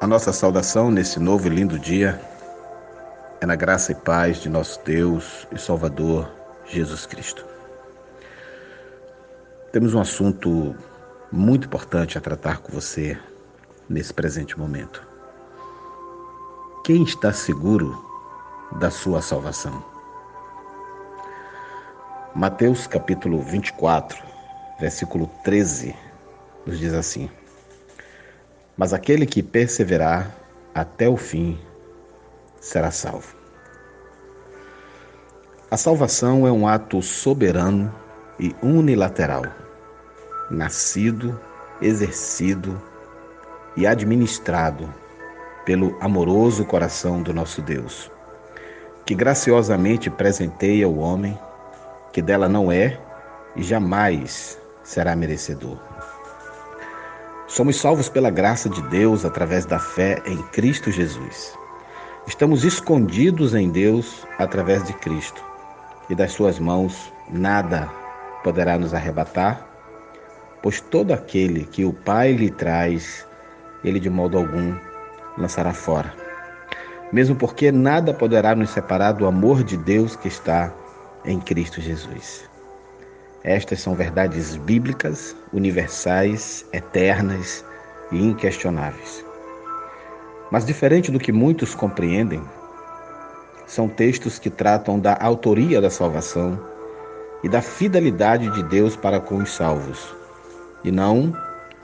A nossa saudação nesse novo e lindo dia é na graça e paz de nosso Deus e Salvador Jesus Cristo. Temos um assunto muito importante a tratar com você nesse presente momento. Quem está seguro da sua salvação? Mateus capítulo 24, versículo 13, nos diz assim: Mas aquele que perseverar até o fim será salvo. A salvação é um ato soberano e unilateral, nascido, exercido e administrado pelo amoroso coração do nosso Deus, que graciosamente presenteia o homem que dela não é e jamais será merecedor. Somos salvos pela graça de Deus através da fé em Cristo Jesus. Estamos escondidos em Deus através de Cristo, e das suas mãos nada poderá nos arrebatar, pois todo aquele que o Pai lhe traz, ele de modo algum lançará fora. Mesmo porque nada poderá nos separar do amor de Deus que está em Cristo Jesus. Estas são verdades bíblicas, universais, eternas e inquestionáveis. Mas, diferente do que muitos compreendem, são textos que tratam da autoria da salvação e da fidelidade de Deus para com os salvos, e não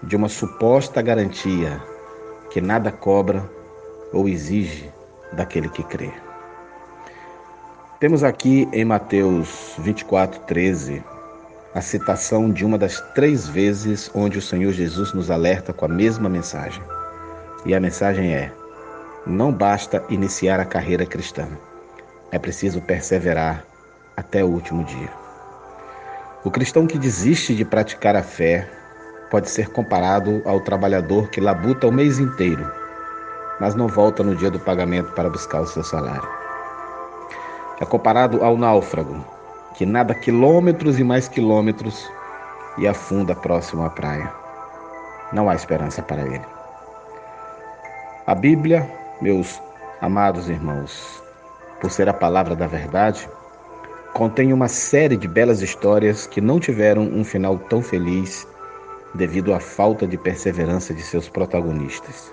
de uma suposta garantia que nada cobra ou exige daquele que crê. Temos aqui em Mateus 24, 13, a citação de uma das três vezes onde o Senhor Jesus nos alerta com a mesma mensagem. E a mensagem é: não basta iniciar a carreira cristã, é preciso perseverar até o último dia. O cristão que desiste de praticar a fé pode ser comparado ao trabalhador que labuta o mês inteiro, mas não volta no dia do pagamento para buscar o seu salário. É comparado ao náufrago, que nada quilômetros e mais quilômetros e afunda próximo à praia. Não há esperança para ele. A Bíblia, meus amados irmãos, por ser a palavra da verdade, contém uma série de belas histórias que não tiveram um final tão feliz devido à falta de perseverança de seus protagonistas.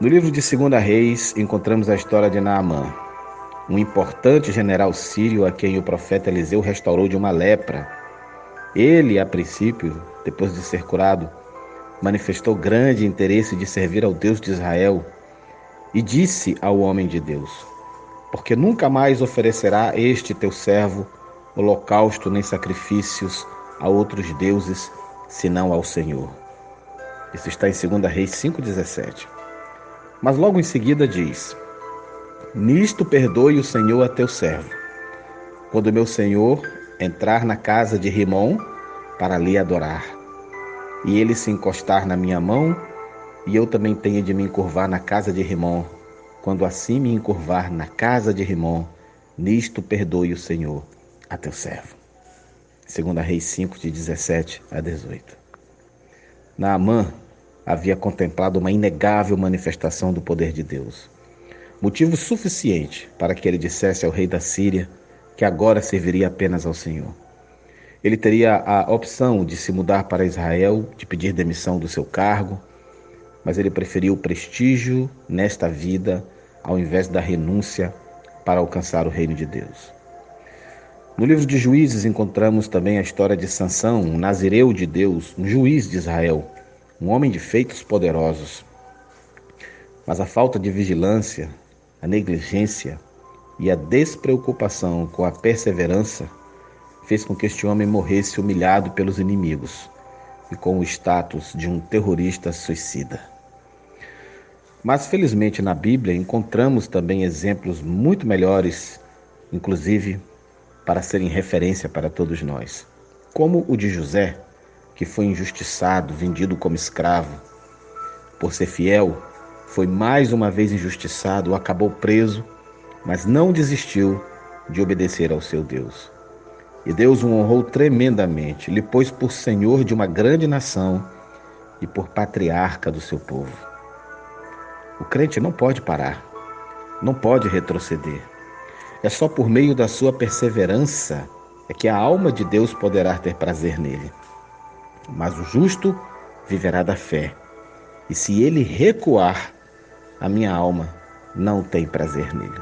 No livro de 2 Reis, encontramos a história de Naamã, um importante general sírio a quem o profeta Eliseu restaurou de uma lepra. Ele, a princípio, depois de ser curado, manifestou grande interesse de servir ao Deus de Israel e disse ao homem de Deus: Porque nunca mais oferecerá este teu servo holocausto nem sacrifícios a outros deuses, senão ao Senhor. Isso está em 2 Reis 5,17. Mas logo em seguida diz: Nisto perdoe o Senhor a teu servo. Quando meu senhor entrar na casa de Rimon para lhe adorar, e ele se encostar na minha mão, e eu também tenho de me encurvar na casa de Rimon, quando assim me encurvar na casa de Rimon, nisto perdoe o Senhor a teu servo. 2 Reis 5, de 17 a 18. Naamã havia contemplado uma inegável manifestação do poder de Deus motivo suficiente para que ele dissesse ao rei da Síria que agora serviria apenas ao Senhor. Ele teria a opção de se mudar para Israel, de pedir demissão do seu cargo, mas ele preferiu o prestígio nesta vida ao invés da renúncia para alcançar o reino de Deus. No livro de Juízes encontramos também a história de Sansão, um nazireu de Deus, um juiz de Israel, um homem de feitos poderosos. Mas a falta de vigilância a negligência e a despreocupação com a perseverança fez com que este homem morresse humilhado pelos inimigos e com o status de um terrorista suicida. Mas felizmente na Bíblia encontramos também exemplos muito melhores, inclusive para serem referência para todos nós, como o de José, que foi injustiçado, vendido como escravo. Por ser fiel, foi mais uma vez injustiçado, acabou preso, mas não desistiu de obedecer ao seu Deus. E Deus o honrou tremendamente, lhe pôs por senhor de uma grande nação e por patriarca do seu povo. O crente não pode parar, não pode retroceder. É só por meio da sua perseverança é que a alma de Deus poderá ter prazer nele. Mas o justo viverá da fé. E se ele recuar, a minha alma não tem prazer nele.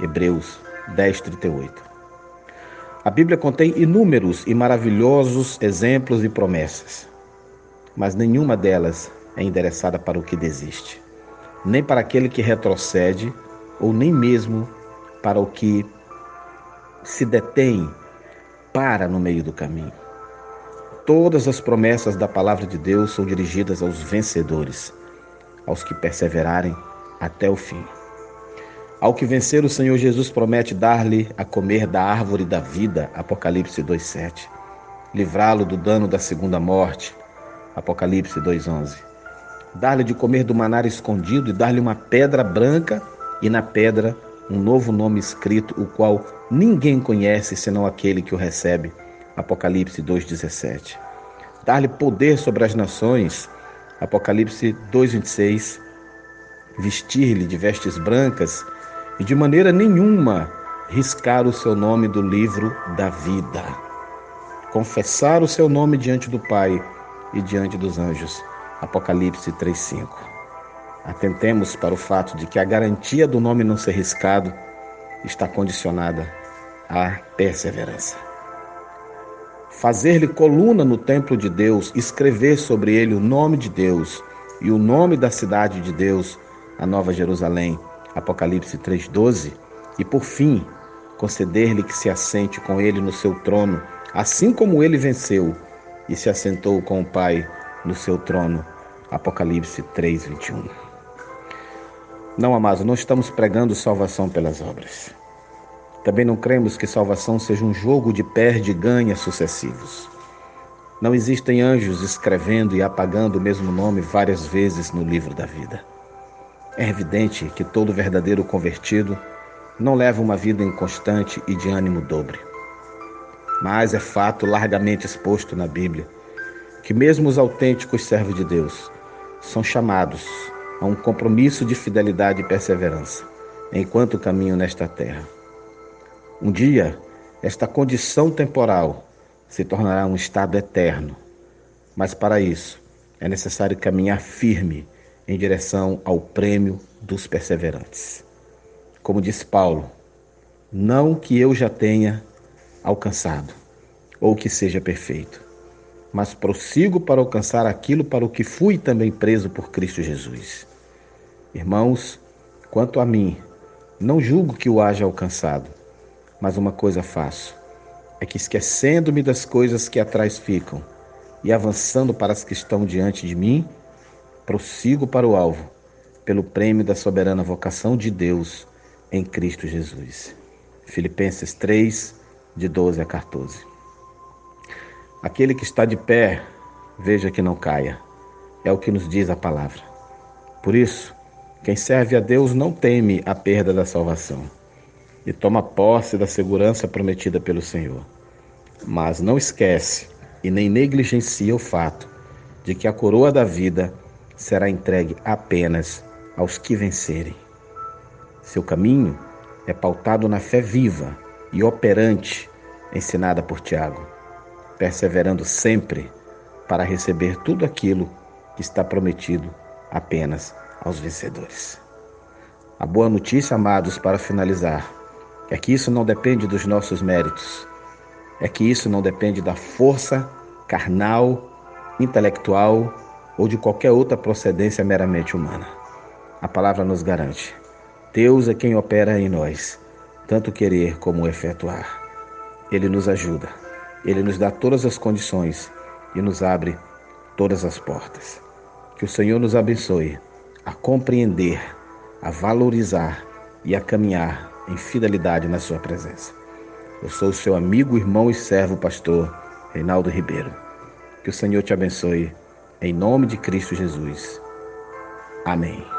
Hebreus 10, 38. A Bíblia contém inúmeros e maravilhosos exemplos e promessas, mas nenhuma delas é endereçada para o que desiste, nem para aquele que retrocede, ou nem mesmo para o que se detém, para no meio do caminho. Todas as promessas da palavra de Deus são dirigidas aos vencedores, aos que perseverarem até o fim. Ao que vencer, o Senhor Jesus promete dar-lhe a comer da árvore da vida, Apocalipse 2:7. Livrá-lo do dano da segunda morte, Apocalipse 2:11. Dar-lhe de comer do manar escondido e dar-lhe uma pedra branca e na pedra um novo nome escrito, o qual ninguém conhece senão aquele que o recebe. Apocalipse 2:17. Dar-lhe poder sobre as nações, Apocalipse 2:26. Vestir-lhe de vestes brancas e de maneira nenhuma riscar o seu nome do livro da vida. Confessar o seu nome diante do Pai e diante dos anjos. Apocalipse 3:5. Atentemos para o fato de que a garantia do nome não ser riscado está condicionada à perseverança. Fazer-lhe coluna no templo de Deus, escrever sobre ele o nome de Deus e o nome da cidade de Deus, a Nova Jerusalém, Apocalipse 3,12, e por fim, conceder-lhe que se assente com ele no seu trono, assim como ele venceu e se assentou com o Pai no seu trono. Apocalipse 3:21. Não, amados, não estamos pregando salvação pelas obras. Também não cremos que salvação seja um jogo de perde e ganha sucessivos. Não existem anjos escrevendo e apagando o mesmo nome várias vezes no livro da vida. É evidente que todo verdadeiro convertido não leva uma vida inconstante e de ânimo dobre. Mas é fato largamente exposto na Bíblia que mesmo os autênticos servos de Deus são chamados a um compromisso de fidelidade e perseverança enquanto caminham nesta terra. Um dia, esta condição temporal se tornará um estado eterno, mas para isso é necessário caminhar firme em direção ao prêmio dos perseverantes. Como disse Paulo, não que eu já tenha alcançado ou que seja perfeito, mas prossigo para alcançar aquilo para o que fui também preso por Cristo Jesus. Irmãos, quanto a mim, não julgo que o haja alcançado, mas uma coisa faço: é que esquecendo-me das coisas que atrás ficam e avançando para as que estão diante de mim, prossigo para o alvo, pelo prêmio da soberana vocação de Deus em Cristo Jesus. Filipenses 3, de 12 a 14. Aquele que está de pé, veja que não caia. É o que nos diz a palavra. Por isso, quem serve a Deus não teme a perda da salvação e toma posse da segurança prometida pelo Senhor. Mas não esquece e nem negligencia o fato de que a coroa da vida será entregue apenas aos que vencerem. Seu caminho é pautado na fé viva e operante ensinada por Tiago, perseverando sempre para receber tudo aquilo que está prometido apenas aos vencedores. A boa notícia, amados, para finalizar, é que isso não depende dos nossos méritos, é que isso não depende da força carnal, intelectual ou de qualquer outra procedência meramente humana. A palavra nos garante: Deus é quem opera em nós, tanto querer como efetuar. Ele nos ajuda, ele nos dá todas as condições e nos abre todas as portas. Que o Senhor nos abençoe a compreender, a valorizar e a caminhar em fidelidade na Sua presença. Eu sou o seu amigo, irmão e servo, pastor Reinaldo Ribeiro. Que o Senhor te abençoe em nome de Cristo Jesus. Amém.